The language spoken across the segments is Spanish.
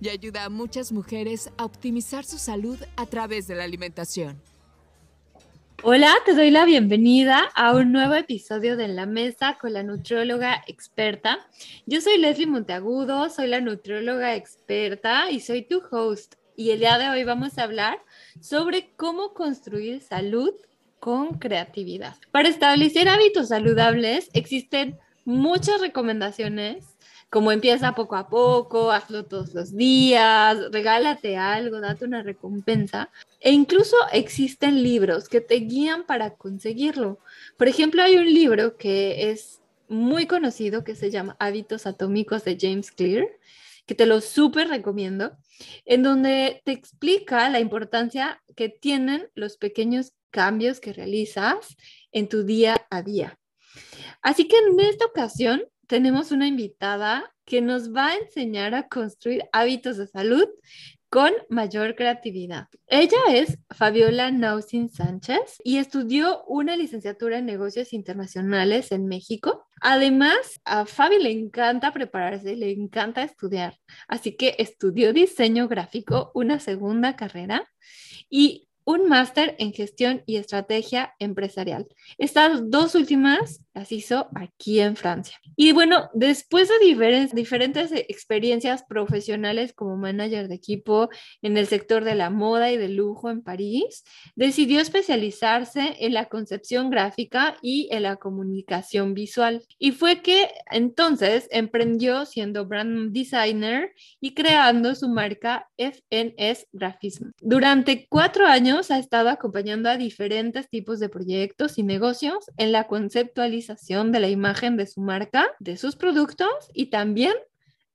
y ayuda a muchas mujeres a optimizar su salud a través de la alimentación. Hola, te doy la bienvenida a un nuevo episodio de La Mesa con la nutrióloga experta. Yo soy Leslie Monteagudo, soy la nutrióloga experta y soy tu host. Y el día de hoy vamos a hablar sobre cómo construir salud con creatividad. Para establecer hábitos saludables existen muchas recomendaciones como empieza poco a poco, hazlo todos los días, regálate algo, date una recompensa. E incluso existen libros que te guían para conseguirlo. Por ejemplo, hay un libro que es muy conocido que se llama Hábitos Atómicos de James Clear, que te lo súper recomiendo, en donde te explica la importancia que tienen los pequeños cambios que realizas en tu día a día. Así que en esta ocasión tenemos una invitada que nos va a enseñar a construir hábitos de salud con mayor creatividad. Ella es Fabiola Nausin Sánchez y estudió una licenciatura en negocios internacionales en México. Además, a Fabi le encanta prepararse, le encanta estudiar, así que estudió diseño gráfico, una segunda carrera, y un máster en gestión y estrategia empresarial. Estas dos últimas las hizo aquí en Francia. Y bueno, después de diferentes, diferentes experiencias profesionales como manager de equipo en el sector de la moda y del lujo en París, decidió especializarse en la concepción gráfica y en la comunicación visual. Y fue que entonces emprendió siendo brand designer y creando su marca FNS Graphism. Durante cuatro años, ha estado acompañando a diferentes tipos de proyectos y negocios en la conceptualización de la imagen de su marca, de sus productos y también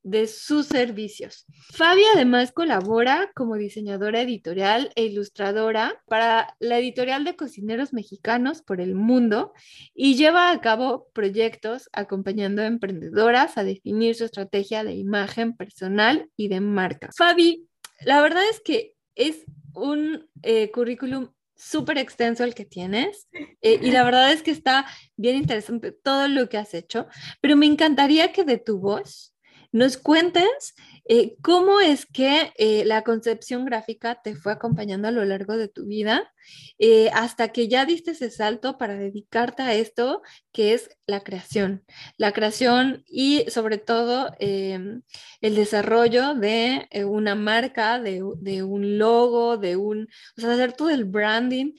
de sus servicios. Fabi además colabora como diseñadora editorial e ilustradora para la editorial de cocineros mexicanos por el mundo y lleva a cabo proyectos acompañando a emprendedoras a definir su estrategia de imagen personal y de marca. Fabi, la verdad es que es un eh, currículum súper extenso el que tienes eh, y la verdad es que está bien interesante todo lo que has hecho, pero me encantaría que de tu voz nos cuentes eh, ¿Cómo es que eh, la concepción gráfica te fue acompañando a lo largo de tu vida eh, hasta que ya diste ese salto para dedicarte a esto que es la creación? La creación y sobre todo em, el desarrollo de una marca, de, de, un logo, de un, o sea, hacer todo el branding.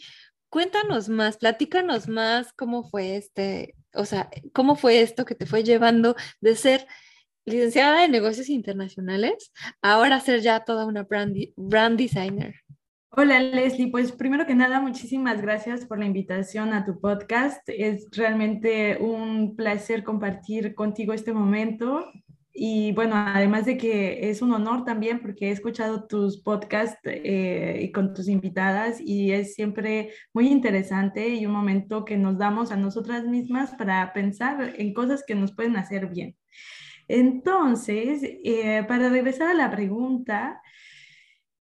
Cuéntanos más, platícanos más cómo fue este, o sea, cómo fue esto que te fue llevando de ser licenciada en negocios internacionales, ahora ser ya toda una brand, brand designer. Hola Leslie, pues primero que nada, muchísimas gracias por la invitación a tu podcast. Es realmente un placer compartir contigo este momento. Y bueno, además de que es un honor también porque he escuchado tus podcasts eh, y con tus invitadas y es siempre muy interesante y un momento que nos damos a nosotras mismas para pensar en cosas que nos pueden hacer bien. Entonces, eh, para regresar a la pregunta,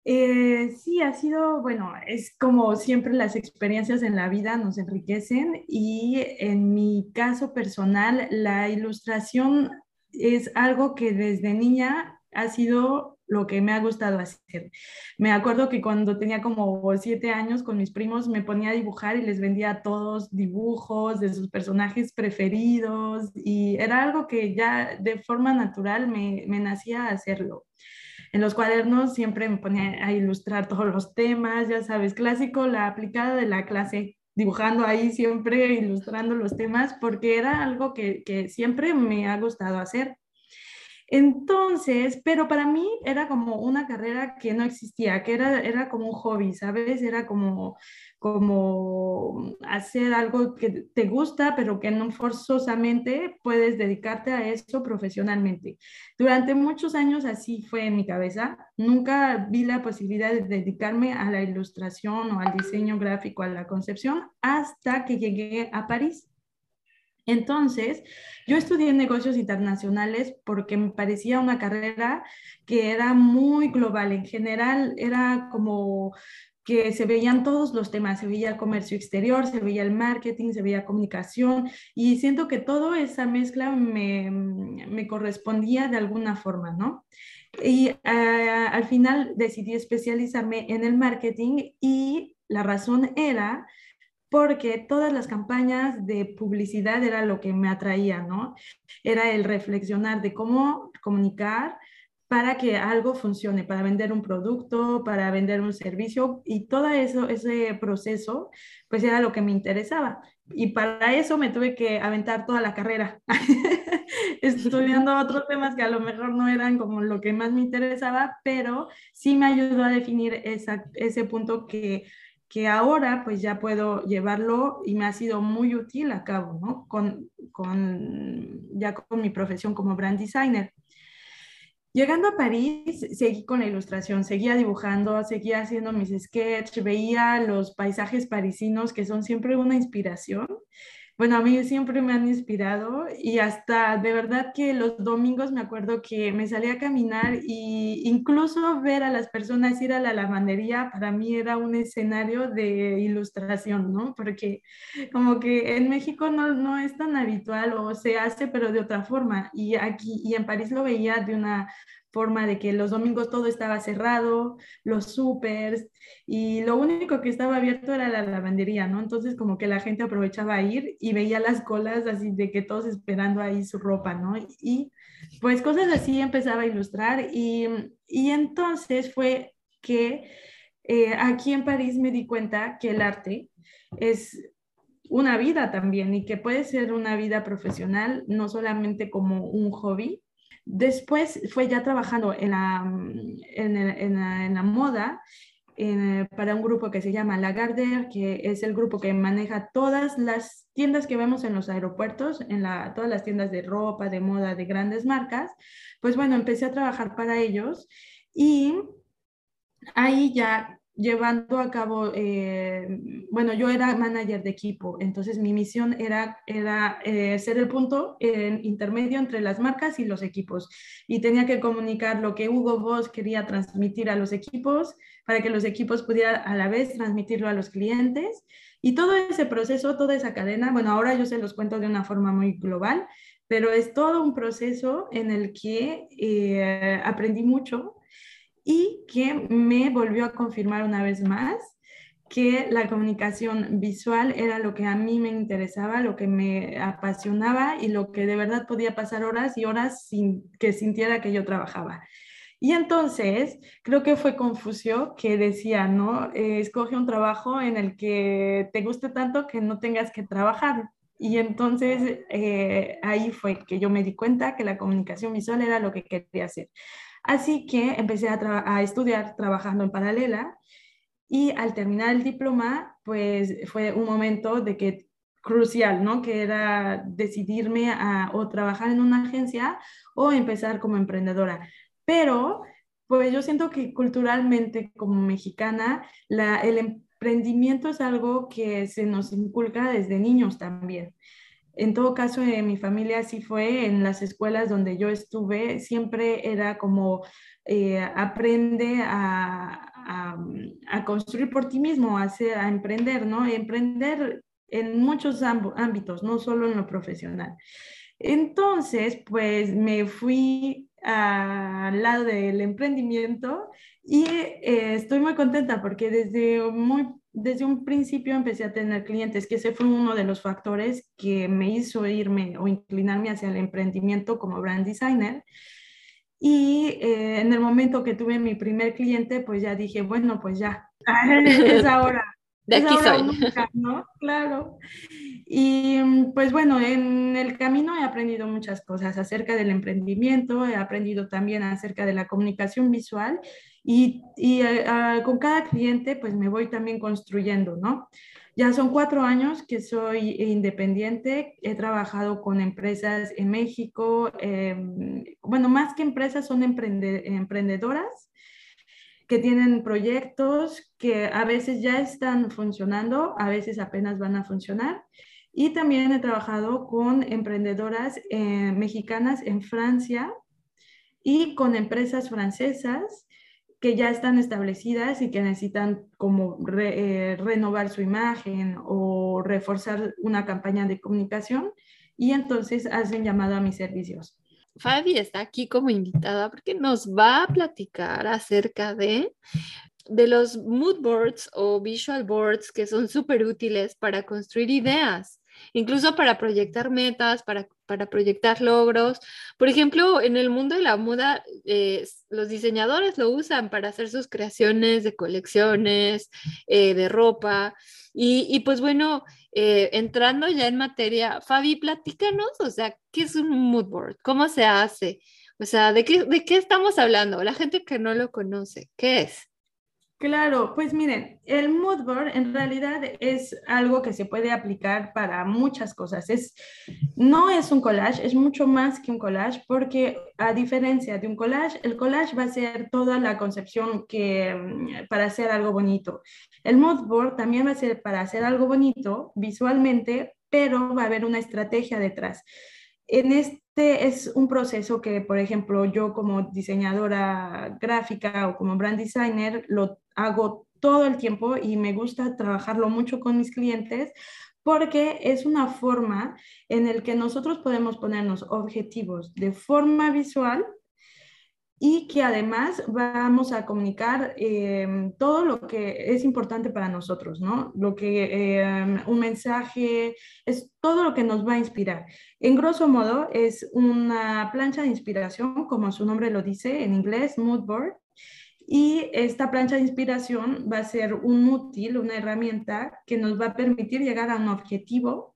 eh, sí, ha sido, bueno, es como siempre las experiencias en la vida nos enriquecen y en mi caso personal, la ilustración es algo que desde niña ha sido lo que me ha gustado hacer. Me acuerdo que cuando tenía como siete años con mis primos me ponía a dibujar y les vendía a todos dibujos de sus personajes preferidos y era algo que ya de forma natural me, me nacía hacerlo. En los cuadernos siempre me ponía a ilustrar todos los temas, ya sabes, clásico, la aplicada de la clase dibujando ahí siempre, ilustrando los temas, porque era algo que, que siempre me ha gustado hacer. Entonces, pero para mí era como una carrera que no existía, que era, era como un hobby, ¿sabes? Era como, como hacer algo que te gusta, pero que no forzosamente puedes dedicarte a eso profesionalmente. Durante muchos años así fue en mi cabeza. Nunca vi la posibilidad de dedicarme a la ilustración o al diseño gráfico, a la concepción, hasta que llegué a París. Entonces, yo estudié negocios internacionales porque me parecía una carrera que era muy global. En general, era como que se veían todos los temas, se veía el comercio exterior, se veía el marketing, se veía comunicación y siento que toda esa mezcla me, me correspondía de alguna forma, ¿no? Y ah, al final decidí especializarme en el marketing y la razón era porque todas las campañas de publicidad era lo que me atraía, ¿no? Era el reflexionar de cómo comunicar para que algo funcione, para vender un producto, para vender un servicio y todo eso, ese proceso, pues era lo que me interesaba. Y para eso me tuve que aventar toda la carrera, estudiando otros temas que a lo mejor no eran como lo que más me interesaba, pero sí me ayudó a definir esa, ese punto que que ahora pues ya puedo llevarlo y me ha sido muy útil a cabo, ¿no? Con, con, ya con mi profesión como brand designer. Llegando a París, seguí con la ilustración, seguía dibujando, seguía haciendo mis sketches, veía los paisajes parisinos que son siempre una inspiración bueno, a mí siempre me han inspirado y hasta de verdad que los domingos me acuerdo que me salía a caminar y incluso ver a las personas ir a la lavandería para mí era un escenario de ilustración, ¿no? Porque como que en México no, no es tan habitual o se hace pero de otra forma y aquí y en París lo veía de una forma de que los domingos todo estaba cerrado, los supers, y lo único que estaba abierto era la lavandería, ¿no? Entonces como que la gente aprovechaba a ir y veía las colas así de que todos esperando ahí su ropa, ¿no? Y pues cosas así empezaba a ilustrar y, y entonces fue que eh, aquí en París me di cuenta que el arte es una vida también y que puede ser una vida profesional, no solamente como un hobby, Después fue ya trabajando en la, en, la, moda para un grupo que se llama Lagardère, que es el grupo que maneja todas las tiendas que vemos en los aeropuertos, en la, todas las tiendas de ropa, de moda, de grandes marcas. Pues bueno, empecé a trabajar para ellos y ahí ya llevando a cabo, eh, bueno, yo era manager de equipo, entonces mi misión era, era eh, ser el punto intermedio entre las marcas y los equipos. Y tenía que comunicar lo que Hugo Boss quería transmitir a los equipos para que los equipos pudieran a la vez transmitirlo a los clientes. Y todo ese proceso, toda esa cadena, bueno, ahora yo se los cuento de una forma muy global, pero es todo un proceso en el que eh, aprendí mucho y que me volvió a confirmar una vez más que la comunicación visual era lo que a mí me interesaba, lo que me apasionaba y lo que de verdad podía pasar horas y horas sin que sintiera que yo trabajaba. Y entonces creo que fue Confucio que decía, ¿no? Eh, escoge un trabajo en el que te guste tanto que no tengas que trabajar. Y entonces eh, ahí fue que yo me di cuenta que la comunicación visual era lo que quería hacer. Así que empecé a, estudiar trabajando en paralela y al terminar el diploma, pues fue un momento de que crucial, ¿no? Que era decidirme a o trabajar en una agencia o empezar como emprendedora. Pero, pues yo siento que culturalmente como mexicana, la, el emprendimiento es algo que se nos inculca desde niños también. En todo caso, en mi familia así fue, en las escuelas donde yo estuve, siempre era como eh, aprende a, construir por ti mismo, a, hacer, a emprender, ¿no? Emprender en muchos ámbitos, no solo en lo profesional. Entonces, pues me fui al lado del emprendimiento y eh, estoy muy contenta porque desde muy desde un principio empecé a tener clientes, que ese fue uno de los factores que me hizo irme o inclinarme hacia el emprendimiento como brand designer. Y eh, en el momento que tuve mi primer cliente, pues ya dije, bueno, pues ya, es ahora. De aquí soy. ¿no? Claro. Y pues bueno, en el camino he aprendido muchas cosas acerca del emprendimiento, he aprendido también acerca de la comunicación visual y, y eh, ah, con cada cliente pues me voy también construyendo, ¿no? Ya son cuatro años que soy independiente, he trabajado con empresas en México, em, bueno, más que empresas son emprendedoras que tienen proyectos que a veces ya están funcionando, a veces apenas van a funcionar. Y también he trabajado con emprendedoras eh, mexicanas en Francia y con empresas francesas que ya están establecidas y que necesitan como eh, renovar su imagen o reforzar una campaña de comunicación y entonces hacen llamado a mis servicios. Fabi está aquí como invitada porque nos va a platicar acerca de, de los mood boards o visual boards que son súper útiles para construir ideas incluso para proyectar metas, para, proyectar logros. Por ejemplo, en el mundo de la moda, eh, los diseñadores lo usan para hacer sus creaciones de colecciones, eh, de ropa. Y, pues bueno, eh, entrando ya en materia, Fabi, platícanos, o sea, ¿qué es un mood board? ¿Cómo se hace? O sea, ¿de qué, ¿de qué estamos hablando? La gente que no lo conoce, ¿qué es? Claro, pues miren, el mood board en realidad es algo que se puede aplicar para muchas cosas. Es, no es un collage, es mucho más que un collage porque a diferencia de un collage, el collage va a ser toda la concepción que mm, para hacer algo bonito. El mood board también va a ser para hacer algo bonito visualmente, pero va a haber una estrategia detrás. En este es un proceso que, por ejemplo, yo como diseñadora gráfica o como brand designer lo hago todo el tiempo y me gusta trabajarlo mucho con mis clientes porque es una forma en el que nosotros podemos ponernos objetivos de forma visual y que además vamos a comunicar em, todo lo que es importante para nosotros, ¿no? Lo que em, un mensaje es todo lo que nos va a inspirar. En grosso modo es una plancha de inspiración, como su nombre lo dice en inglés, mood board. Y esta plancha de inspiración va a ser un útil, una herramienta que nos va a permitir llegar a un objetivo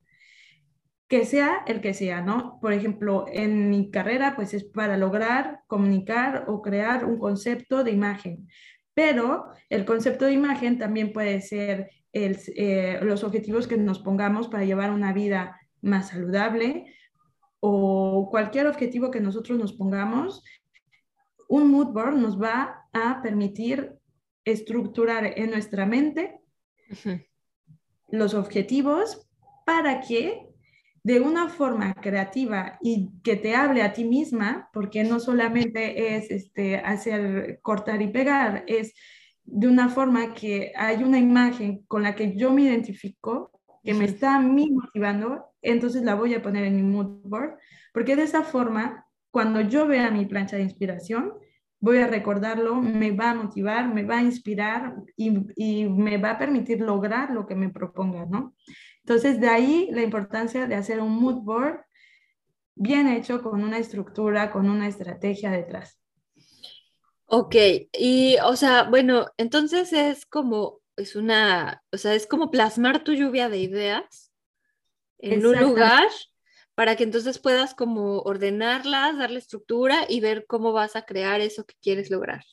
que sea el que sea, ¿no? Por ejemplo, en mi carrera, pues es para lograr comunicar o crear un concepto de imagen, pero el concepto de imagen también puede ser eh, los objetivos que nos pongamos para llevar una vida más saludable o cualquier objetivo que nosotros nos pongamos, un mood board nos va a permitir estructurar en nuestra mente los objetivos para que de una forma creativa y que te hable a ti misma, porque no solamente es este, hacer cortar y pegar, es de una forma que hay una imagen con la que yo me identifico, que me está a mí motivando, entonces la voy a poner en mi mood board, porque de esa forma, cuando yo vea mi plancha de inspiración, voy a recordarlo, me va a motivar, me va a inspirar y, y me va a permitir lograr lo que me proponga, ¿no? Entonces, de ahí la importancia de hacer un mood board bien hecho, con una estructura, con una estrategia detrás. Ok, y o sea, bueno, entonces es como, es una, o sea, es como plasmar tu lluvia de ideas en un lugar para que entonces puedas como ordenarlas, darle estructura y ver cómo vas a crear eso que quieres lograr.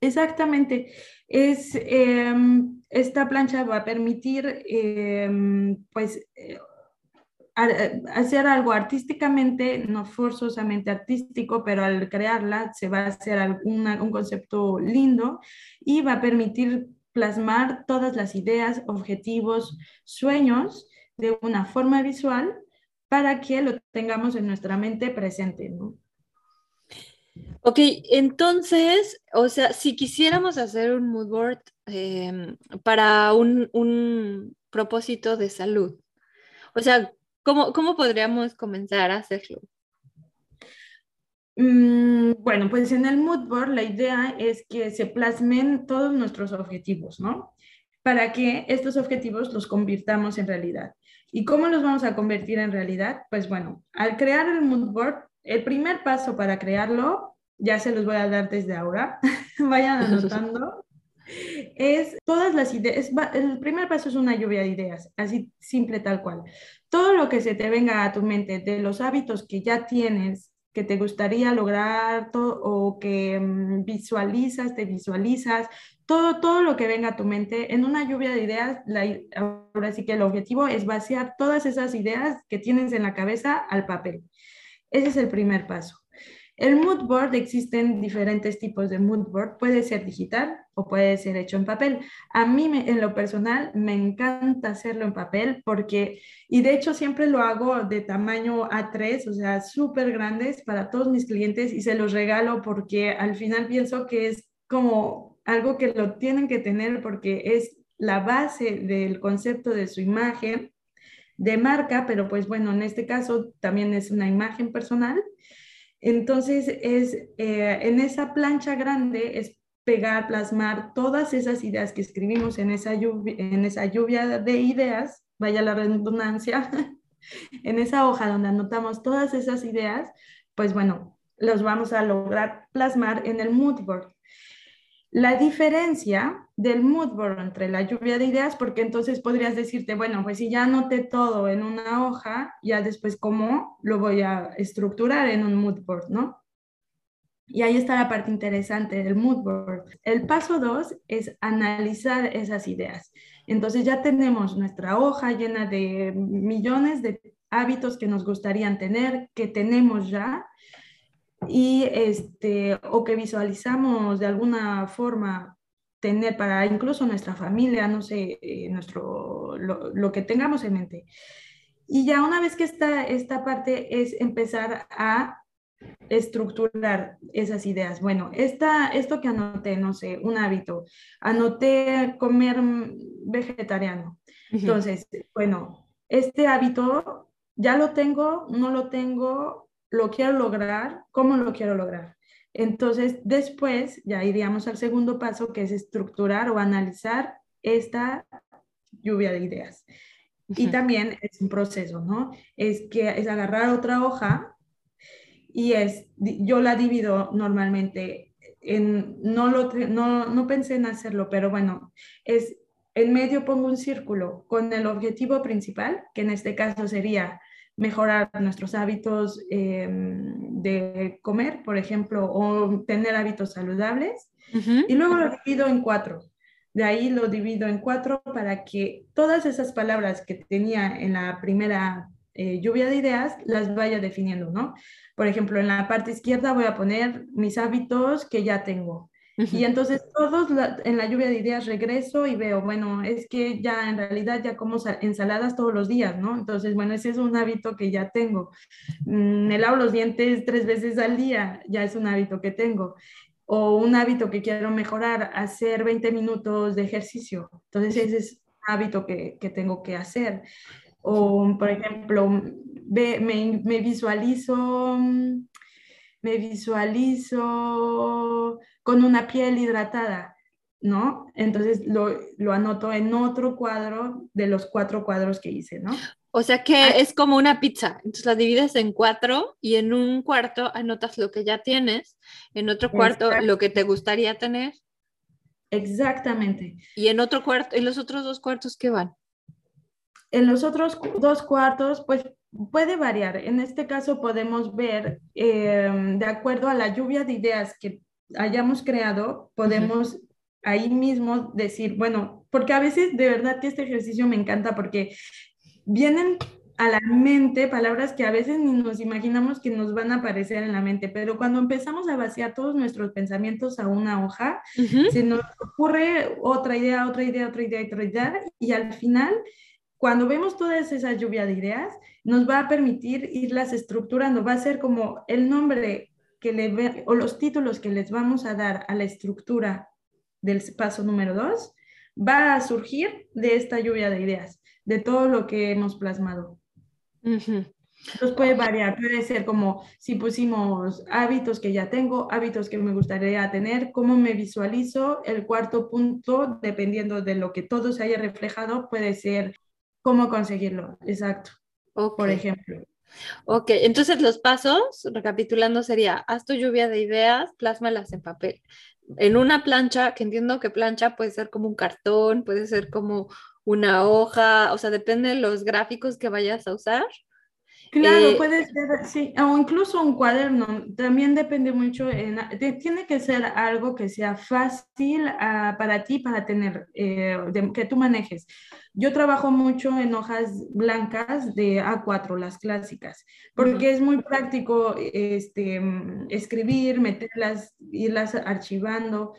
Exactamente. Es, em, esta plancha va a permitir em, pues, eh, hacer algo artísticamente, no forzosamente artístico, pero al crearla se va a hacer un concepto lindo y va a permitir plasmar todas las ideas, objetivos, sueños de una forma visual para que lo tengamos en nuestra mente presente. ¿no? Ok, entonces, o sea, si quisiéramos hacer un mood board em, para un, propósito de salud, o sea, ¿cómo, podríamos comenzar a hacerlo? Mm, bueno, pues en el mood board la idea es que se plasmen todos nuestros objetivos, ¿no? Para que estos objetivos los convirtamos en realidad. ¿Y cómo los vamos a convertir en realidad? Pues bueno, al crear el mood board, el primer paso para crearlo, ya se los voy a dar desde ahora, vayan anotando, es todas las ideas, el primer paso es una lluvia de ideas, así simple tal cual. Todo lo que se te venga a tu mente de los hábitos que ya tienes, que te gustaría lograr o que mm, visualizas, te visualizas, todo, todo lo que venga a tu mente en una lluvia de ideas, ahora sí que el objetivo es vaciar todas esas ideas que tienes en la cabeza al papel. Ese es el primer paso. El mood board, existen diferentes tipos de mood board, puede ser digital o puede ser hecho en papel. A mí en lo personal me encanta hacerlo en papel porque, y de hecho siempre lo hago de tamaño A3, o sea, súper grandes para todos mis clientes y se los regalo porque al final pienso que es como algo que lo tienen que tener porque es la base del concepto de su imagen de marca, pero pues bueno, en este caso también es una imagen personal entonces, es, eh, en esa plancha grande es pegar, plasmar todas esas ideas que escribimos en esa lluvia, de ideas, vaya la redundancia, en esa hoja donde anotamos todas esas ideas, pues bueno, los vamos a lograr plasmar en el mood board. La diferencia del mood board entre la lluvia de ideas, porque entonces podrías decirte, bueno, pues si ya anoté todo en una hoja, ya después cómo lo voy a estructurar en un mood board, ¿no? Y ahí está la parte interesante del mood board. El paso dos es analizar esas ideas. Entonces ya tenemos nuestra hoja llena de millones de hábitos que nos gustaría tener, que tenemos ya, y este, o que visualizamos de alguna forma tener para incluso nuestra familia, no sé, eh, nuestro, lo, que tengamos en mente. Y ya una vez que está esta parte es empezar a estructurar esas ideas. Bueno, esta, esto que anoté, no sé, un hábito, anoté comer vegetariano. Entonces, bueno, este hábito ya lo tengo, no lo tengo, lo quiero lograr, ¿cómo lo quiero lograr? Entonces, después ya iríamos al segundo paso, que es estructurar o analizar esta lluvia de ideas. Y también es un proceso, ¿no? Es que es agarrar otra hoja y es, yo la divido normalmente en, no, lo, no, no pensé en hacerlo, pero bueno, es en medio pongo un círculo con el objetivo principal, que en este caso sería mejorar nuestros hábitos em, de comer, por ejemplo, o tener hábitos saludables. Y luego lo divido en cuatro. De ahí lo divido en cuatro para que todas esas palabras que tenía en la primera eh, lluvia de ideas las vaya definiendo, ¿no? Por ejemplo, en la parte izquierda voy a poner mis hábitos que ya tengo. Y entonces todos en la lluvia de ideas regreso y veo, bueno, es que ya en realidad ya como ensaladas todos los días, ¿no? Entonces, bueno, ese es un hábito que ya tengo. Mm, me lavo los dientes tres veces al día, ya es un hábito que tengo. O un hábito que quiero mejorar, hacer 20 minutos de ejercicio. Entonces, ese es un hábito que, que tengo que hacer. O, por ejemplo, me, me visualizo mm, me visualizo con una piel hidratada, ¿no? Entonces lo, lo, anoto en otro cuadro de los cuatro cuadros que hice, ¿no? O sea que es como una pizza, entonces la divides en cuatro y en un cuarto anotas lo que ya tienes, en otro cuarto lo que te gustaría tener. Exactamente. Y en otro cuarto, ¿en los otros dos cuartos qué van? En los otros dos cuartos, pues puede variar. En este caso podemos ver, em, de acuerdo a la lluvia de ideas que hayamos creado, podemos ahí mismo decir, bueno, porque a veces de verdad que este ejercicio me encanta porque vienen a la mente palabras que a veces ni nos imaginamos que nos van a aparecer en la mente, pero cuando empezamos a vaciar todos nuestros pensamientos a una hoja, se nos ocurre otra idea, otra idea, otra idea, otra idea, y al final cuando vemos toda esa lluvia de ideas, nos va a permitir irlas estructurando, va a ser como el nombre que le o los títulos que les vamos a dar a la estructura del paso número dos, va a surgir de esta lluvia de ideas, de todo lo que hemos plasmado. Entonces puede variar, puede ser como si pusimos hábitos que ya tengo, hábitos que me gustaría tener, cómo me visualizo. El cuarto punto, dependiendo de lo que todo se haya reflejado, puede ser cómo conseguirlo, exacto. Por ejemplo. Ok, entonces los pasos, recapitulando, sería, haz tu lluvia de ideas, plásmalas en papel. en una plancha, que entiendo que plancha puede ser como un cartón, puede ser como una hoja, o sea, depende de los gráficos que vayas a usar. Claro, eh, puede ser, sí, o incluso un cuaderno, también depende mucho, en, tiene que ser algo que sea fácil uh, para ti, para tener, eh, que tú manejes. Yo trabajo mucho en hojas blancas de A4, las clásicas, porque es muy práctico este, escribir, meterlas, irlas archivando,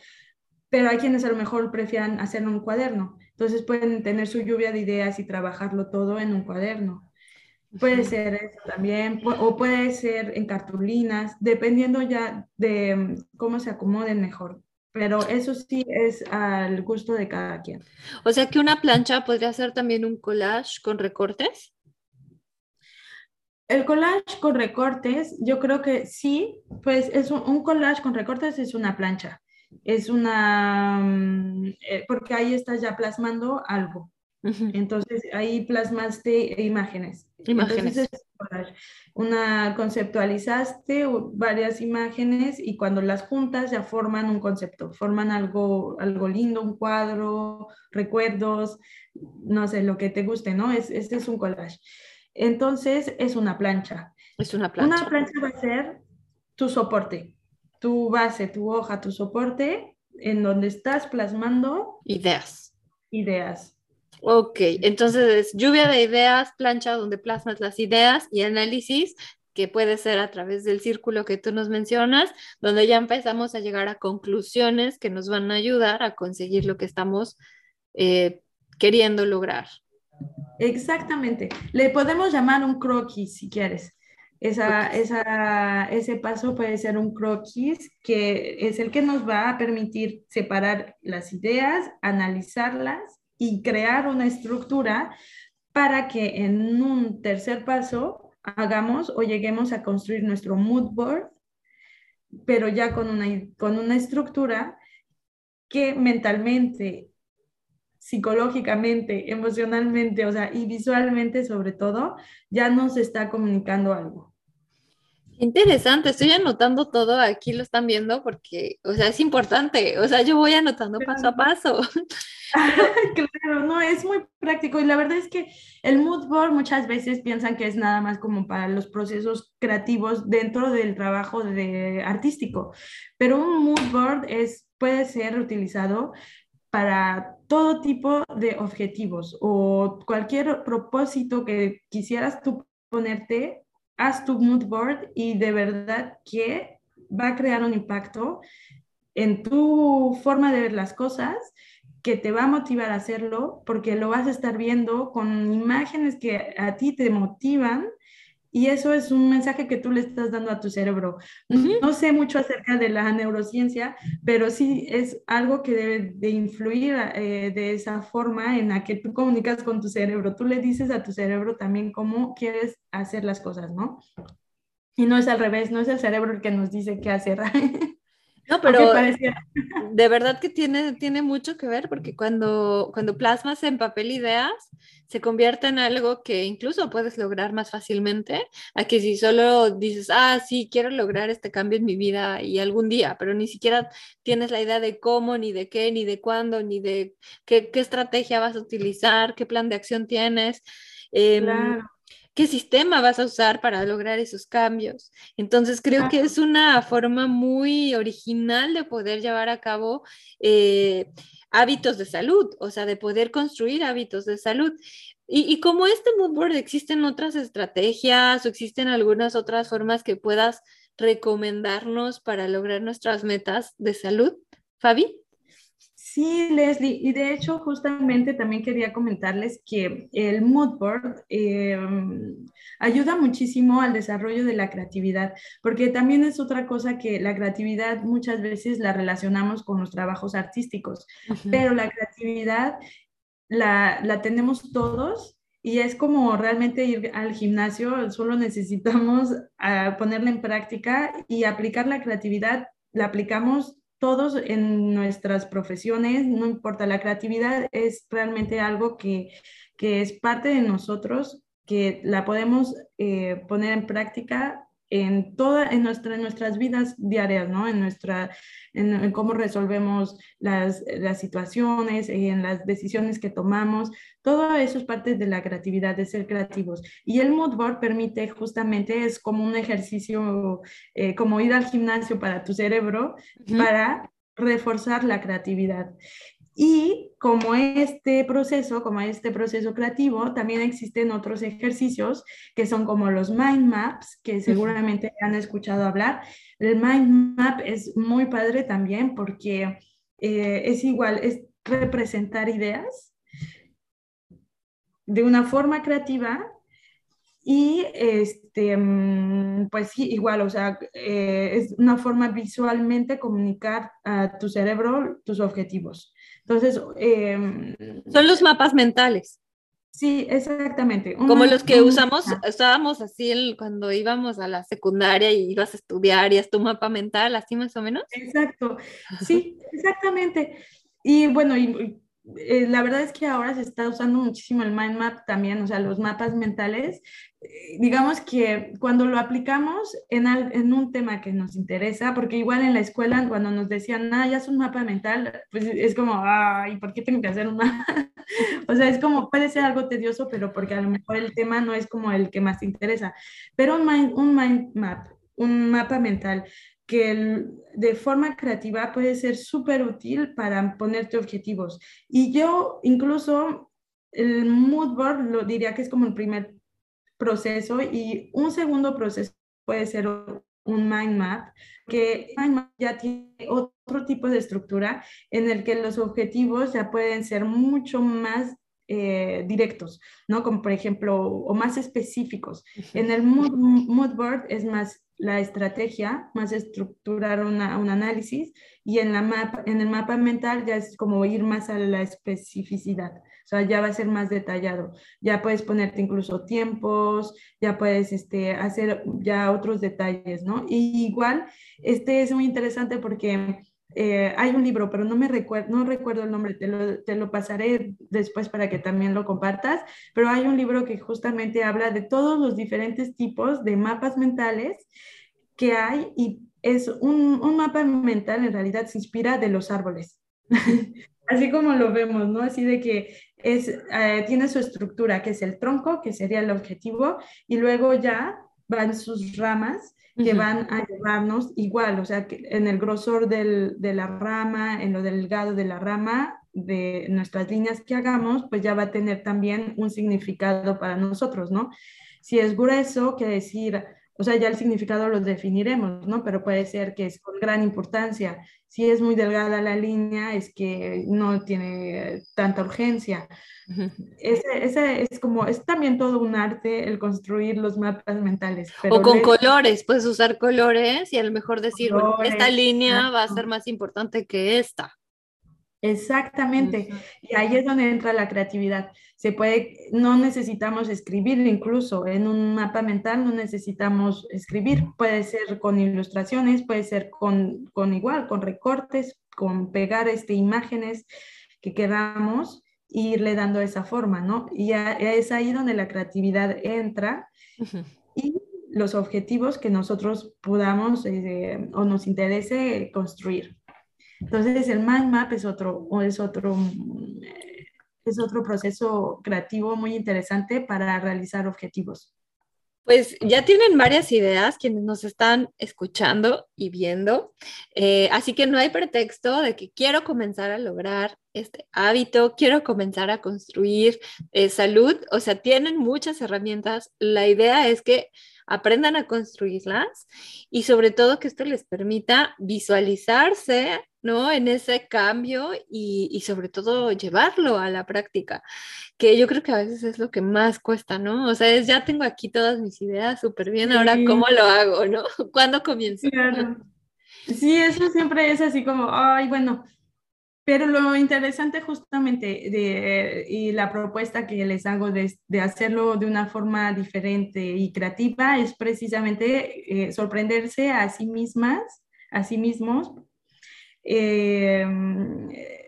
pero hay quienes a lo mejor prefieran hacerlo en un cuaderno, entonces pueden tener su lluvia de ideas y trabajarlo todo en un cuaderno. Puede ser eso también, o puede ser en cartulinas, dependiendo ya de mm, cómo se acomoden mejor. Pero eso sí es al gusto de cada quien. O sea que una plancha podría ser también un collage con recortes. El collage con recortes, yo creo que sí, pues es un, collage con recortes es una plancha. Es una, mm, eh, porque ahí estás ya plasmando algo. Entonces ahí plasmaste imágenes. Imágenes. una conceptualizaste varias imágenes y cuando las juntas ya forman un concepto, forman algo, algo lindo, un cuadro, recuerdos, no sé, lo que te guste, ¿no? Es, este es un collage. Entonces es una plancha. Es una plancha. Una plancha va a ser tu soporte, tu base, tu hoja, tu soporte, en donde estás plasmando ideas. Ideas. Ok, entonces lluvia de ideas, plancha donde plasmas las ideas y análisis que puede ser a través del círculo que tú nos mencionas, donde ya empezamos a llegar a conclusiones que nos van a ayudar a conseguir lo que estamos eh, queriendo lograr. Exactamente. Le podemos llamar un croquis si quieres. Esa, esa, ese paso puede ser un croquis que es el que nos va a permitir separar las ideas, analizarlas y crear una estructura para que en un tercer paso hagamos o lleguemos a construir nuestro mood board, pero ya con una, con una estructura que mentalmente, psicológicamente, emocionalmente, o sea, y visualmente sobre todo, ya nos está comunicando algo. Interesante, estoy anotando todo, aquí lo están viendo porque, o sea, es importante, o sea, yo voy anotando paso a paso. claro, no, es muy práctico y la verdad es que el mood board muchas veces piensan que es nada más como para los procesos creativos dentro del trabajo de artístico, pero un mood board es, puede ser utilizado para todo tipo de objetivos o cualquier propósito que quisieras tú ponerte, haz tu mood board y de verdad que va a crear un impacto en tu forma de ver las cosas que te va a motivar a hacerlo porque lo vas a estar viendo con imágenes que a ti te motivan y eso es un mensaje que tú le estás dando a tu cerebro. No sé mucho acerca de la neurociencia, pero sí es algo que debe de influir eh, de esa forma en la que tú comunicas con tu cerebro. Tú le dices a tu cerebro también cómo quieres hacer las cosas, ¿no? Y no es al revés, no es el cerebro el que nos dice qué hacer. No, pero de verdad que tiene, tiene mucho que ver porque cuando, cuando plasmas en papel ideas, se convierte en algo que incluso puedes lograr más fácilmente a que si solo dices, ah, sí, quiero lograr este cambio en mi vida y algún día, pero ni siquiera tienes la idea de cómo, ni de qué, ni de cuándo, ni de qué, qué estrategia vas a utilizar, qué plan de acción tienes. Em, claro qué sistema vas a usar para lograr esos cambios. Entonces, creo que es una forma muy original de poder llevar a cabo eh, hábitos de salud, o sea, de poder construir hábitos de salud. Y, y, como este mood board, ¿existen otras estrategias o existen algunas otras formas que puedas recomendarnos para lograr nuestras metas de salud? Fabi. Sí, Leslie, y de hecho justamente también quería comentarles que el mood board eh, ayuda muchísimo al desarrollo de la creatividad, porque también es otra cosa que la creatividad muchas veces la relacionamos con los trabajos artísticos, pero la creatividad la, la tenemos todos y es como realmente ir al gimnasio, solo necesitamos ah, ponerla en práctica y aplicar la creatividad, la aplicamos todos en nuestras profesiones, no importa, la creatividad es realmente algo que, es parte de nosotros, que la podemos eh, poner en práctica en, toda, en, nuestra, nuestras vidas diarias, ¿no? En, nuestra, en, cómo resolvemos las, las, situaciones, en las decisiones que tomamos. Todo eso es parte de la creatividad, de ser creativos. Y el mood board permite justamente, es como un ejercicio, eh, como ir al gimnasio para tu cerebro, para reforzar la creatividad. Y como este proceso, como este proceso creativo, también existen otros ejercicios que son como los mind maps, que seguramente han escuchado hablar. El mind map es muy padre también porque eh, es igual, es representar ideas de una forma creativa y este, mm, pues sí, igual, o sea, eh, es una forma visualmente comunicar a tu cerebro tus objetivos. Entonces... Em, Son los mapas mentales. Sí, exactamente. Como los que usamos, estábamos así cuando íbamos a la secundaria y ibas a estudiar y es tu mapa mental, así más o menos. Exacto, sí, exactamente. Y bueno, y, eh, la verdad es que ahora se está usando muchísimo el mind map también, o sea, los mapas mentales. Eh, digamos que cuando lo aplicamos en, en, un tema que nos interesa, porque igual en la escuela cuando nos decían, ah, ya es un mapa mental, pues es como, ay, ¿por qué tengo que hacer un mapa? o sea, es como, puede ser algo tedioso, pero porque a lo mejor el tema no es como el que más te interesa. Pero un mind, un mind map, un mapa mental que de forma creativa puede ser súper útil para ponerte objetivos. Y yo incluso el mood board lo diría que es como el primer proceso y un segundo proceso puede ser un mind map, que ya tiene otro tipo de estructura en el que los objetivos ya pueden ser mucho más eh, directos, ¿no? Como por ejemplo, o más específicos. En el mood, mood board es más la estrategia, más estructurar un análisis y en, la mapa, en el mapa mental ya es como ir más a la especificidad, o sea, ya va a ser más detallado, ya puedes ponerte incluso tiempos, ya puedes este, hacer ya otros detalles, ¿no? Y igual, este es muy interesante porque... Eh, hay un libro, pero no me recuerdo, no recuerdo el nombre, te lo, te lo, pasaré después para que también lo compartas, pero hay un libro que justamente habla de todos los diferentes tipos de mapas mentales que hay y es un, un mapa mental en realidad se inspira de los árboles. Así como lo vemos, ¿no? Así de que es, eh, tiene su estructura, que es el tronco, que sería el objetivo, y luego ya van sus ramas que van a llevarnos igual, o sea, que en el grosor del, de la rama, en lo delgado de la rama, de nuestras líneas que hagamos, pues ya va a tener también un significado para nosotros, ¿no? Si es grueso, quiere decir o sea, ya el significado lo definiremos, ¿no? Pero puede ser que es con gran importancia. Si es muy delgada la línea, es que no tiene tanta urgencia. ese, es como, es también todo un arte el construir los mapas mentales. o con colores, puedes usar colores y a lo mejor decir, bueno, esta línea va a ser más importante que esta. Exactamente. Y ahí es donde entra la creatividad. Se puede, no necesitamos escribir, incluso en un mapa mental no necesitamos escribir. Puede ser con ilustraciones, puede ser con, con igual, con recortes, con pegar este, imágenes que queramos e irle dando esa forma, ¿no? Y es ahí donde la creatividad entra y los objetivos que nosotros podamos eh, o nos interese construir. Entonces el mind map es otro, es otro, es otro proceso creativo muy interesante para realizar objetivos. Pues ya tienen varias ideas quienes nos están escuchando y viendo, eh, así que no hay pretexto de que quiero comenzar a lograr este hábito, quiero comenzar a construir eh, salud, o sea, tienen muchas herramientas. La idea es que aprendan a construirlas y sobre todo que esto les permita visualizarse ¿no? En ese cambio y, sobre todo llevarlo a la práctica, que yo creo que a veces es lo que más cuesta, ¿no? O sea, es ya tengo aquí todas mis ideas súper bien, ahora cómo lo hago, ¿no? ¿Cuándo comienzo? Sí, eso siempre es así como, ay, bueno, pero lo interesante justamente de, y la propuesta que les hago de, hacerlo de una forma diferente y creativa es precisamente eh, sorprenderse a sí mismas, a sí mismos, eh,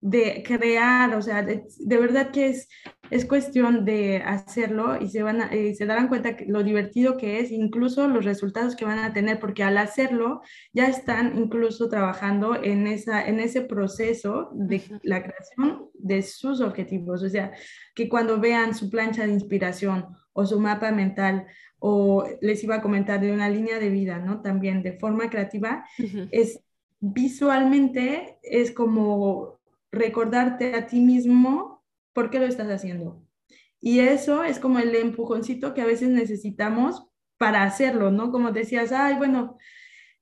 de crear, o sea, de, verdad que es, es cuestión de hacerlo y se, van eh, se darán cuenta que lo divertido que es, incluso los resultados que van a tener, porque al hacerlo ya están incluso trabajando en, esa, en ese proceso de la creación de sus objetivos, o sea, que cuando vean su plancha de inspiración o su mapa mental o les iba a comentar de una línea de vida, ¿no? También de forma creativa, es visualmente, es como recordarte a ti mismo por qué lo estás haciendo. Y eso es como el empujoncito que a veces necesitamos para hacerlo, ¿no? Como decías, ay, bueno,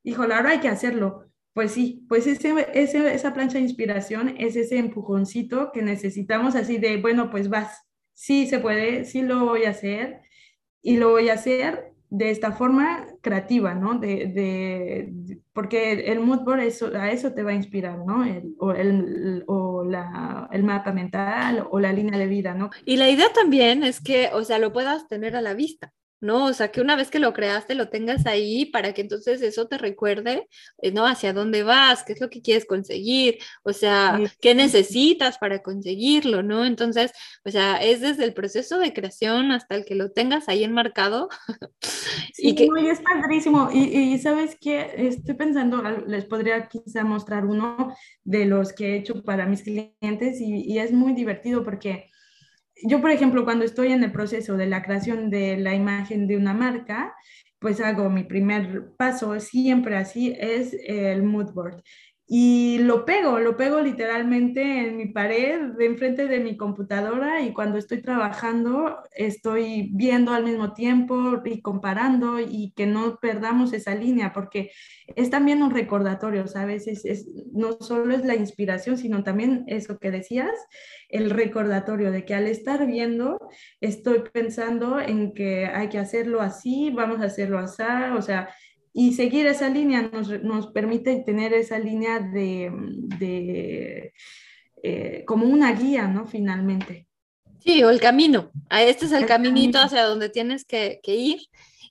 híjole, ahora hay que hacerlo. Pues sí, pues ese, esa plancha de inspiración es ese empujoncito que necesitamos así de, bueno, pues vas, sí se puede, sí lo voy a hacer y lo voy a hacer de esta forma creativa, ¿no? De, de, porque el mood board eso, a eso te va a inspirar, ¿no? El, o, el, o la, el mapa mental o la línea de vida, ¿no? Y la idea también es que, o sea, lo puedas tener a la vista. ¿No? O sea, que una vez que lo creaste lo tengas ahí para que entonces eso te recuerde, eh, ¿no? Hacia dónde vas, qué es lo que quieres conseguir, o sea, qué necesitas para conseguirlo, ¿no? Entonces, o sea, es desde el proceso de creación hasta el que lo tengas ahí enmarcado. y que... es padrísimo. Y, sabes qué, estoy pensando, les podría quizá mostrar uno de los que he hecho para mis clientes y es muy divertido porque yo, por ejemplo, cuando estoy en el proceso de la creación de la imagen de una marca, pues hago mi primer paso, siempre así, es el mood board y lo pego, lo pego literalmente en mi pared, de enfrente de mi computadora y cuando estoy trabajando estoy viendo al mismo tiempo y comparando y que no perdamos esa línea porque es también un recordatorio, ¿sabes? Es, no solo es la inspiración, sino también eso que decías, el recordatorio de que al estar viendo estoy pensando en que hay que hacerlo así, vamos a hacerlo así, o sea, y seguir esa línea nos, nos permite tener esa línea de, de eh, como una guía, ¿no? Finalmente. Sí, o el camino. Este es el, caminito hacia donde tienes que, que ir.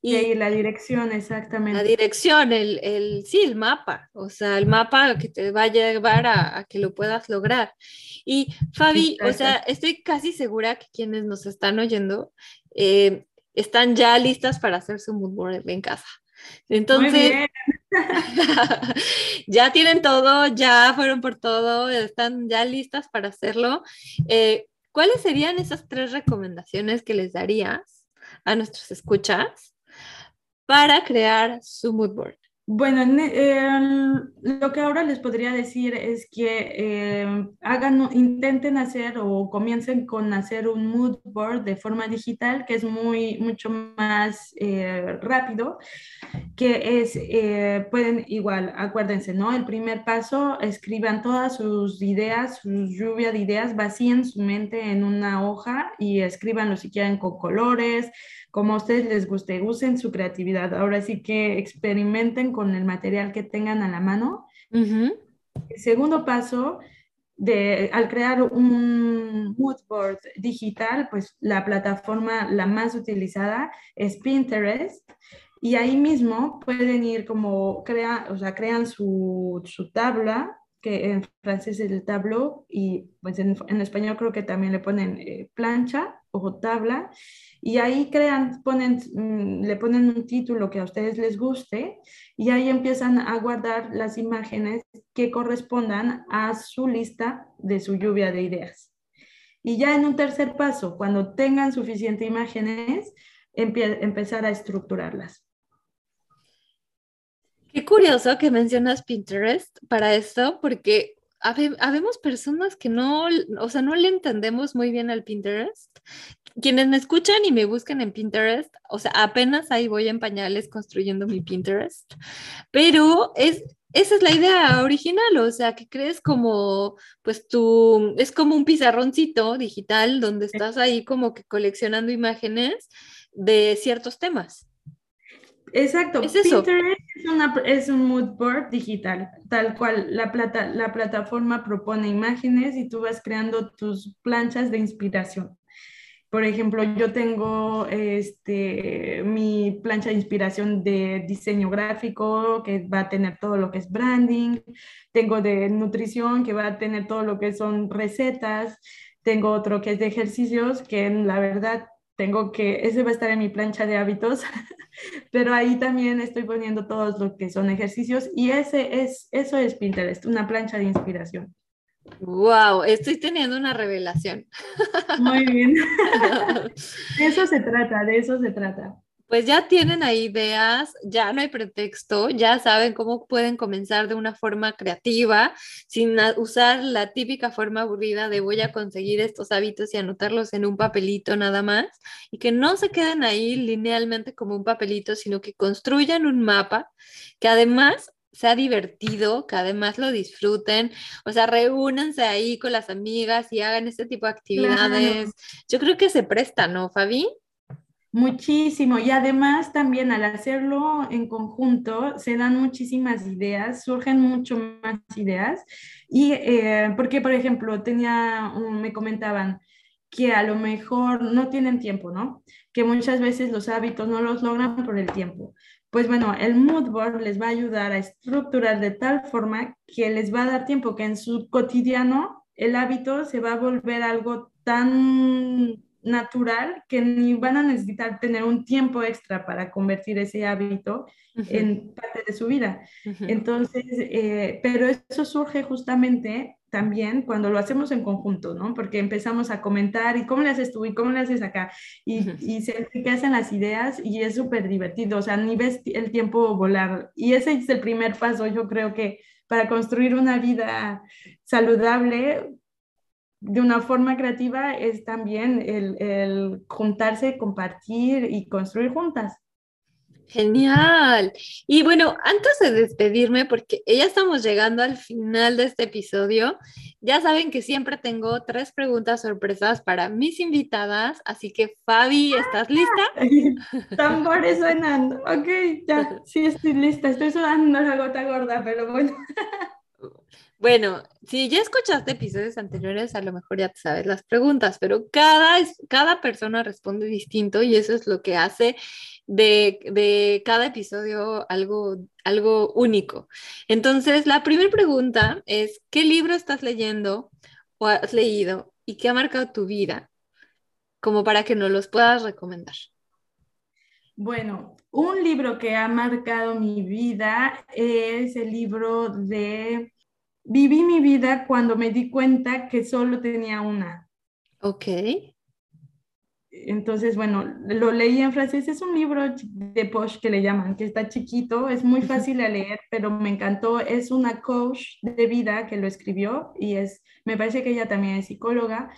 Y la dirección, exactamente. La dirección, el, el, sí, el mapa, o sea, el mapa que te va a llevar a, a que lo puedas lograr. Y Fabi, o sea, estoy casi segura que quienes nos están oyendo eh, están ya listas para hacer su mood board en casa. Entonces, ya tienen todo, ya fueron por todo, están ya listas para hacerlo. Eh, ¿Cuáles serían esas tres recomendaciones que les darías a nuestros escuchas para crear su mood board? Bueno, lo que ahora les podría decir es que eh, hagan, intenten hacer o comiencen con hacer un mood board de forma digital, que es muy, mucho más eh, rápido, que es, eh, pueden igual, acuérdense, ¿no? El primer paso, escriban todas sus ideas, su lluvia de ideas, vacíen su mente en una hoja y escríbanlo si quieren con colores, como a ustedes les guste, usen su creatividad. Ahora sí que experimenten con el material que tengan a la mano. El segundo paso, de, al crear un mood board digital, pues la plataforma la más utilizada es Pinterest. Y ahí mismo pueden ir como, crea, o sea, crean su, su tabla, que en francés es el tableau, y pues en, en español creo que también le ponen eh, plancha o tabla y ahí crean, ponen, mm, le ponen un título que a ustedes les guste y ahí empiezan a guardar las imágenes que correspondan a su lista de su lluvia de ideas. Y ya en un tercer paso, cuando tengan suficientes imágenes, empezar a estructurarlas. Qué curioso que mencionas Pinterest para esto, porque habemos personas que no, o sea, no le entendemos muy bien al Pinterest. Quienes me escuchan y me buscan en Pinterest, o sea, apenas ahí voy en pañales construyendo mi Pinterest, pero es, esa es la idea original, o sea, que crees como, pues tú, es como un pizarroncito digital donde estás ahí como que coleccionando imágenes de ciertos temas. Exacto. Pinterest es, un mood board digital, tal cual la, plata, la plataforma propone imágenes y tú vas creando tus planchas de inspiración. Por ejemplo, yo tengo este, mi plancha de inspiración de diseño gráfico que va a tener todo lo que es branding, tengo de nutrición que va a tener todo lo que son recetas, tengo otro que es de ejercicios que la verdad tengo que, ese va a estar en mi plancha de hábitos, pero ahí también estoy poniendo todos lo que son ejercicios y ese es, eso es Pinterest, una plancha de inspiración. Wow, estoy teniendo una revelación. Muy bien. de eso se trata, de eso se trata. Pues ya tienen ahí ideas, ya no hay pretexto, ya saben cómo pueden comenzar de una forma creativa, sin usar la típica forma aburrida de voy a conseguir estos hábitos y anotarlos en un papelito nada más, y que no se queden ahí linealmente como un papelito, sino que construyan un mapa que además sea divertido, que además lo disfruten, o sea, reúnanse ahí con las amigas y hagan este tipo de actividades. Yo creo que se presta, ¿no, Fabi? Muchísimo. Y además también al hacerlo en conjunto se dan muchísimas ideas, surgen mucho más ideas. Y eh, porque, por ejemplo, tenía, me comentaban que a lo mejor no tienen tiempo, ¿no? Que muchas veces los hábitos no los logran por el tiempo. Pues bueno, el mood board les va a ayudar a estructurar de tal forma que les va a dar tiempo que en su cotidiano el hábito se va a volver algo tan natural que ni van a necesitar tener un tiempo extra para convertir ese hábito en parte de su vida. Entonces, eh, pero eso surge justamente también cuando lo hacemos en conjunto, ¿no? Porque empezamos a comentar y cómo le haces tú y cómo le haces acá y, y se hacen las ideas y es súper divertido, o sea, ni ves el tiempo volar. Y ese es el primer paso, yo creo que para construir una vida saludable de una forma creativa es también el, el juntarse, compartir y construir juntas. Genial. Y bueno, antes de despedirme, porque ya estamos llegando al final de este episodio, ya saben que siempre tengo tres preguntas sorpresas para mis invitadas, así que Fabi, ¿estás lista? Tambores suenan. Ok, ya, sí estoy lista. Estoy sudando la gota gorda, pero bueno. Bueno, si ya escuchaste episodios anteriores, a lo mejor ya te sabes las preguntas, pero cada, cada persona responde distinto y eso es lo que hace de, cada episodio algo, algo único. Entonces, la primera pregunta es, ¿qué libro estás leyendo o has leído y qué ha marcado tu vida? Como para que nos los puedas recomendar. Bueno, un libro que ha marcado mi vida es el libro de Viví mi vida cuando me di cuenta que solo tenía una. Ok. Entonces, bueno, lo leí en francés. Es un libro de posh que le llaman, que está chiquito, es muy fácil de leer, pero me encantó. Es una coach de vida que lo escribió y es, me parece que ella también es psicóloga.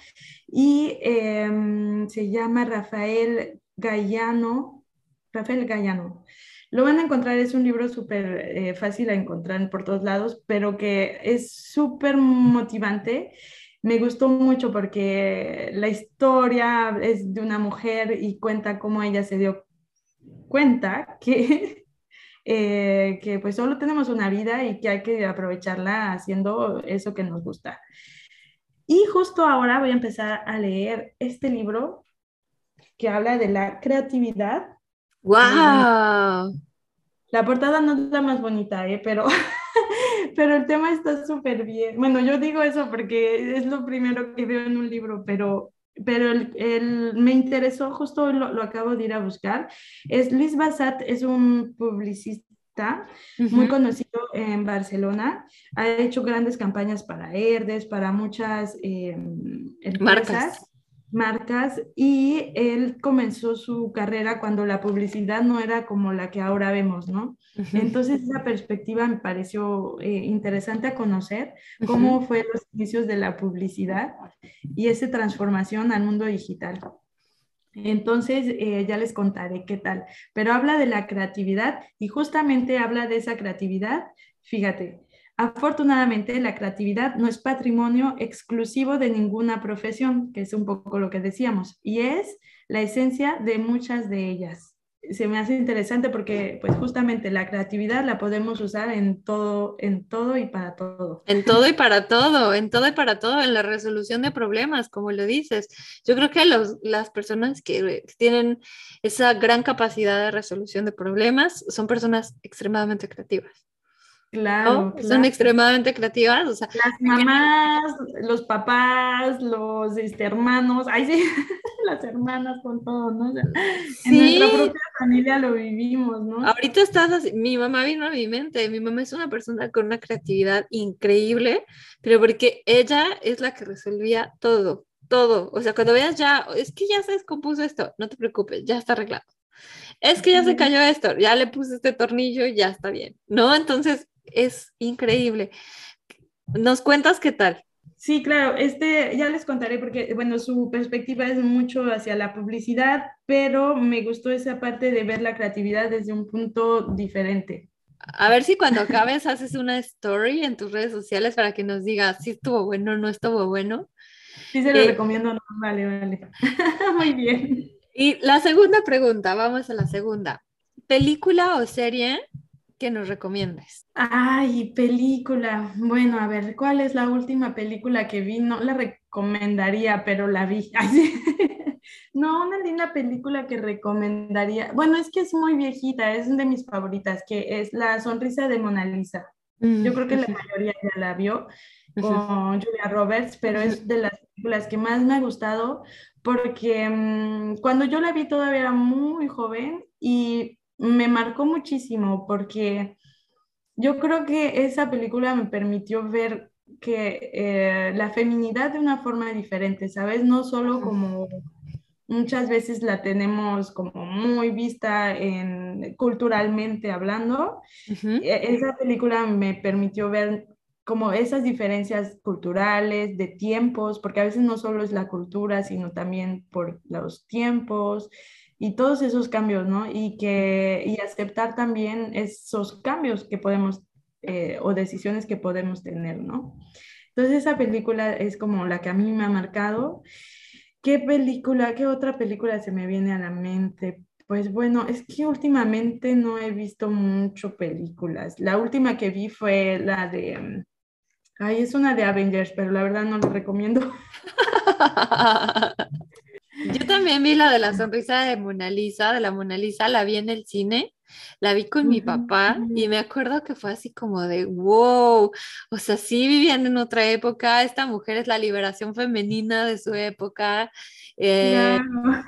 Y em, se llama Rafael Gallano. Rafael Gallano. Lo van a encontrar, es un libro súper eh, fácil a encontrar por todos lados, pero que es súper motivante. Me gustó mucho porque la historia es de una mujer y cuenta cómo ella se dio cuenta que, eh, que pues solo tenemos una vida y que hay que aprovecharla haciendo eso que nos gusta. Y justo ahora voy a empezar a leer este libro que habla de la creatividad ¡Wow! La portada no es la más bonita, ¿eh? pero, pero el tema está súper bien. Bueno, yo digo eso porque es lo primero que veo en un libro, pero, pero el, me interesó, justo lo, lo, acabo de ir a buscar. Es Luis Bassat, es un publicista muy conocido en Barcelona. Ha hecho grandes campañas para Herdes, para muchas eh, empresas. Marcas marcas y él comenzó su carrera cuando la publicidad no era como la que ahora vemos, ¿no? Entonces esa perspectiva me pareció eh, interesante a conocer cómo fue los inicios de la publicidad y esa transformación al mundo digital. Entonces, eh, ya les contaré qué tal, pero habla de la creatividad y justamente habla de esa creatividad, fíjate, Afortunadamente, la creatividad no es patrimonio exclusivo de ninguna profesión, que es un poco lo que decíamos, y es la esencia de muchas de ellas. se me hace interesante porque pues justamente la creatividad la podemos usar en todo, en todo y para todo. En todo y para todo, en todo y para todo, en la resolución de problemas, como lo dices. Yo creo que las personas que tienen esa gran capacidad de resolución de problemas son personas extremadamente creativas. Claro, Son extremadamente creativas, o sea, las mamás, los papás, los este, hermanos, ay sí, las hermanas con todo, ¿no? sí. En nuestra propia familia lo vivimos, ¿no? Ahorita estás así, mi mamá vino a mi mente, mi mamá es una persona con una creatividad increíble, pero porque ella es la que resolvía todo, todo, o sea, cuando veas ya, es que ya se descompuso esto, no te preocupes, ya está arreglado. Es que ya se cayó esto, ya le puse este tornillo y ya está bien, ¿no? Entonces, es increíble. ¿Nos cuentas qué tal? Sí, claro, este ya les contaré porque, bueno, su perspectiva es mucho hacia la publicidad, pero me gustó esa parte de ver la creatividad desde un punto diferente. A ver si cuando acabes haces una story en tus redes sociales para que nos digas si estuvo bueno o no estuvo bueno. Sí, se lo eh, recomiendo, vale, vale. Muy bien. Y la segunda pregunta, vamos a la segunda. ¿Película o serie que nos recomiendes? Ay, película. Bueno, a ver, ¿cuál es la última película que vi? No la recomendaría, pero la vi. no, una linda película que recomendaría. Bueno, es que es muy viejita, es de mis favoritas, que es La sonrisa de Mona Lisa. Mm, Yo creo que la mayoría ya la vio con Julia Roberts, pero es de las películas que más me ha gustado porque mm, cuando yo la vi todavía era muy joven y me marcó muchísimo porque yo creo que esa película me permitió ver que eh, la feminidad de una forma diferente, ¿sabes? No solo como muchas veces la tenemos como muy vista en, culturalmente hablando, e, esa película me permitió ver como esas diferencias culturales, de tiempos, porque a veces no solo es la cultura, sino también por los tiempos, y todos esos cambios, ¿no? Y, que, y aceptar también esos cambios que podemos eh, o decisiones que podemos tener, ¿no? Entonces esa película es como la que a mí me ha marcado. ¿Qué película, qué otra película se me viene a la mente? Pues bueno, es que últimamente no he visto mucho películas. La última que vi fue la de... Mm, ay, es una de Avengers, pero la verdad no la recomiendo. Yo también vi la de la sonrisa de Mona Lisa, de la Mona Lisa, la vi en el cine, la vi con mi papá y me acuerdo que fue así como de, wow, o sea, sí vivían en otra época, esta mujer es la liberación femenina de su época, eh,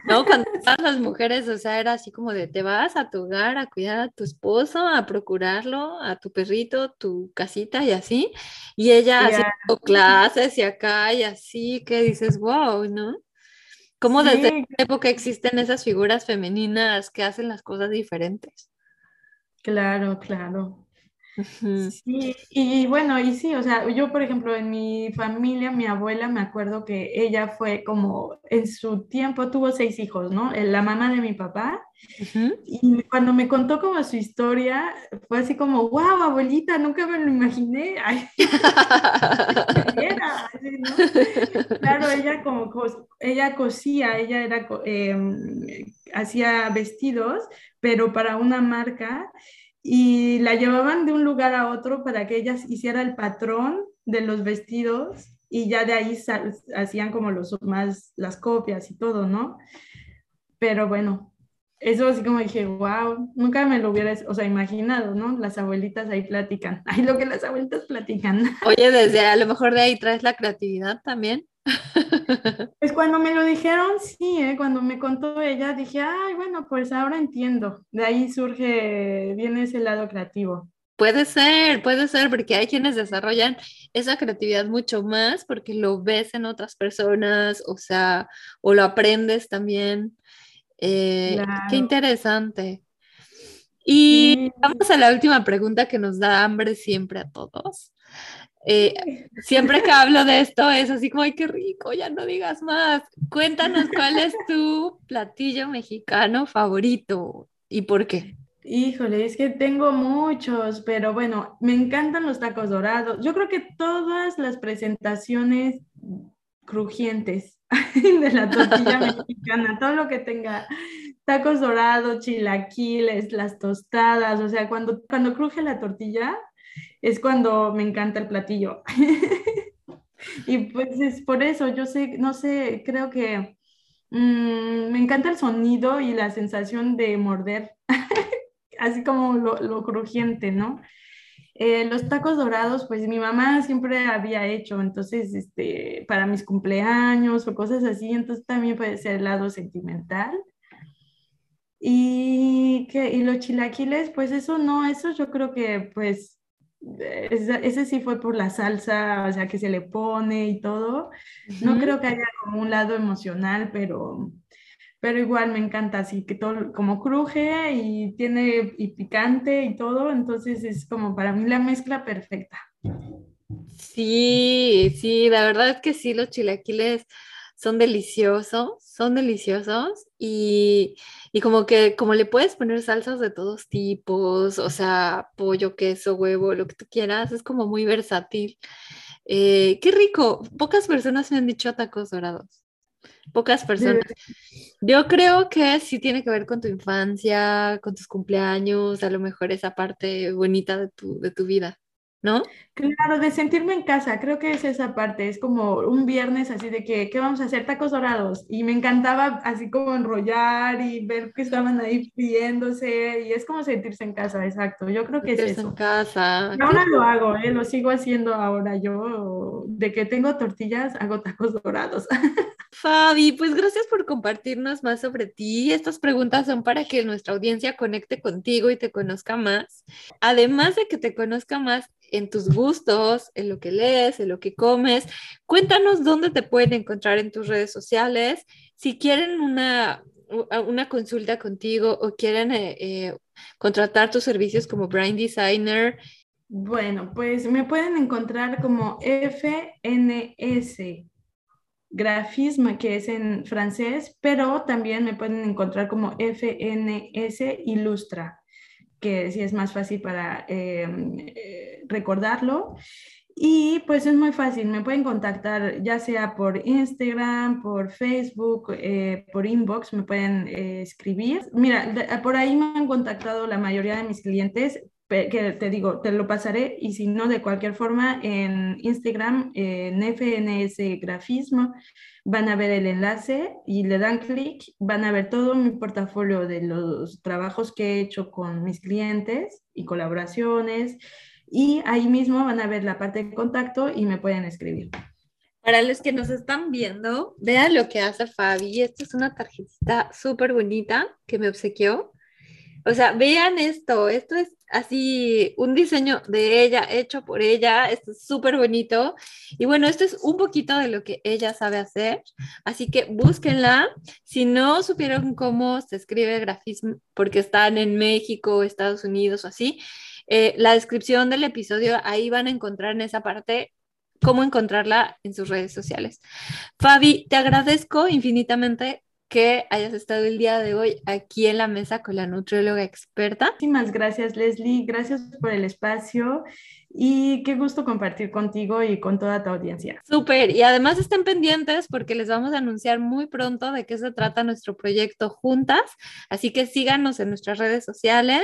¿no? Cuando estaban las mujeres, o sea, era así como de, te vas a tu hogar a cuidar a tu esposo, a procurarlo, a tu perrito, tu casita y así, y ella haciendo clases y acá y así, que dices, wow, ¿no? ¿Cómo desde esa época existen esas figuras femeninas que hacen las cosas diferentes? Claro, claro. Sí, y bueno, y sí, o sea, yo por ejemplo en mi familia, mi abuela, me acuerdo que ella fue como, en su tiempo tuvo seis hijos, ¿no? La mamá de mi papá. Y cuando me contó como su historia, fue así como, wow, abuelita, nunca me lo imaginé. Claro, ella como, ella cosía, ella era, em, hacía vestidos, pero para una marca y la llevaban de un lugar a otro para que ella hiciera el patrón de los vestidos y ya de ahí hacían como los más las copias y todo, ¿no? Pero bueno, eso así como dije, wow, nunca me lo hubiera, o sea, imaginado, ¿no? Las abuelitas ahí platican, ay, lo que las abuelitas platican. Oye, desde a lo mejor de ahí traes la creatividad también. Pues cuando me lo dijeron, sí, ¿eh? cuando me contó ella, dije, ay, bueno, pues ahora entiendo. De ahí surge, viene ese lado creativo. Puede ser, puede ser, porque hay quienes desarrollan esa creatividad mucho más porque lo ves en otras personas, o sea, o lo aprendes también. Eh, qué interesante. Y vamos a la última pregunta que nos da hambre siempre a todos. Eh, siempre que hablo de esto es así como, ay, qué rico, ya no digas más. Cuéntanos cuál es tu platillo mexicano favorito y por qué. Híjole, es que tengo muchos, pero bueno, me encantan los tacos dorados. Yo creo que todas las presentaciones crujientes de la tortilla mexicana, todo lo que tenga tacos dorados, chilaquiles, las tostadas, o sea, cuando, cuando cruje la tortilla es cuando me encanta el platillo. y pues es por eso, yo sé, no sé, creo que mm, me encanta el sonido y la sensación de morder, así como lo, crujiente, ¿no? Eh, los tacos dorados, pues mi mamá siempre había hecho, entonces, este, para mis cumpleaños o cosas así, entonces también puede ser el lado sentimental. Y, que, y los chilaquiles, pues eso no, eso yo creo que pues ese, sí fue por la salsa, o sea, que se le pone y todo. No creo que haya como un lado emocional, pero, pero igual me encanta así, que todo como cruje y tiene y picante y todo, entonces es como para mí la mezcla perfecta. Sí, sí, la verdad es que sí, los chilaquiles son deliciosos, son deliciosos y, como que como le puedes poner salsas de todos tipos, o sea, pollo, queso, huevo, lo que tú quieras, es como muy versátil. Eh, qué rico, pocas personas me han dicho tacos dorados. Pocas personas. Yo creo que sí tiene que ver con tu infancia, con tus cumpleaños, a lo mejor esa parte bonita de tu, de tu vida. ¿No? Claro, de sentirme en casa, creo que es esa parte, es como un viernes así de que, ¿qué vamos a hacer? Tacos dorados. Y me encantaba así como enrollar y ver que estaban ahí friéndose y es como sentirse en casa, exacto. Yo creo que es eso. en casa. Ahora lo hago, ¿eh? lo sigo haciendo ahora yo, de que tengo tortillas, hago tacos dorados. Fabi, pues gracias por compartirnos más sobre ti. Estas preguntas son para que nuestra audiencia conecte contigo y te conozca más. Además de que te conozca más, en tus gustos, en lo que lees, en lo que comes. Cuéntanos dónde te pueden encontrar en tus redes sociales. Si quieren una, una consulta contigo o quieren eh, eh, contratar tus servicios como Brain Designer. Bueno, pues me pueden encontrar como FNS grafismo, que es en francés, pero también me pueden encontrar como FNS Ilustra que sí es más fácil para em, eh, recordarlo. Y pues es muy fácil, me pueden contactar ya sea por Instagram, por Facebook, eh, por inbox, me pueden eh, escribir. Mira, por ahí me han contactado la mayoría de mis clientes, que te digo, te lo pasaré y si no, de cualquier forma, en Instagram, en FNS Grafismo, van a ver el enlace y le dan clic, van a ver todo mi portafolio de los trabajos que he hecho con mis clientes y colaboraciones y ahí mismo van a ver la parte de contacto y me pueden escribir. Para los que nos están viendo, vean lo que hace Fabi. Esta es una tarjetita súper bonita que me obsequió o sea, vean esto, esto es así un diseño de ella, hecho por ella, esto es súper bonito. Y bueno, esto es un poquito de lo que ella sabe hacer, así que búsquenla. Si no supieron cómo se escribe grafismo, porque están en México, Estados Unidos o así, eh, la descripción del episodio, ahí van a encontrar en esa parte cómo encontrarla en sus redes sociales. Fabi, te agradezco infinitamente que hayas estado el día de hoy aquí en la mesa con la nutrióloga experta. Muchísimas gracias, Leslie. Gracias por el espacio y qué gusto compartir contigo y con toda tu audiencia. Súper, y además estén pendientes porque les vamos a anunciar muy pronto de qué se trata nuestro proyecto juntas, así que síganos en nuestras redes sociales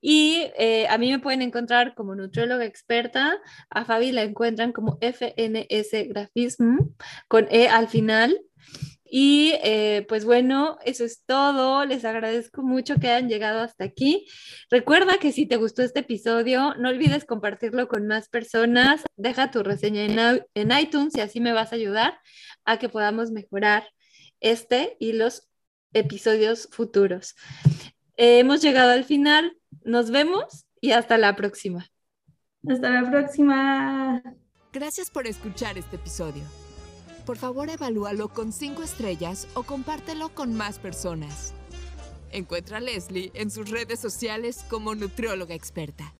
y eh, a mí me pueden encontrar como nutrióloga experta, a Fabi la encuentran como FNS Grafism con E al final y eh, pues bueno, eso es todo. Les agradezco mucho que hayan llegado hasta aquí. Recuerda que si te gustó este episodio, no olvides compartirlo con más personas. Deja tu reseña en, iTunes y así me vas a ayudar a que podamos mejorar este y los episodios futuros. hemos llegado al final. Nos vemos y hasta la próxima. Hasta la próxima. Gracias por escuchar este episodio por favor evalúalo con 5 estrellas o compártelo con más personas. Encuentra a Leslie en sus redes sociales como nutrióloga experta.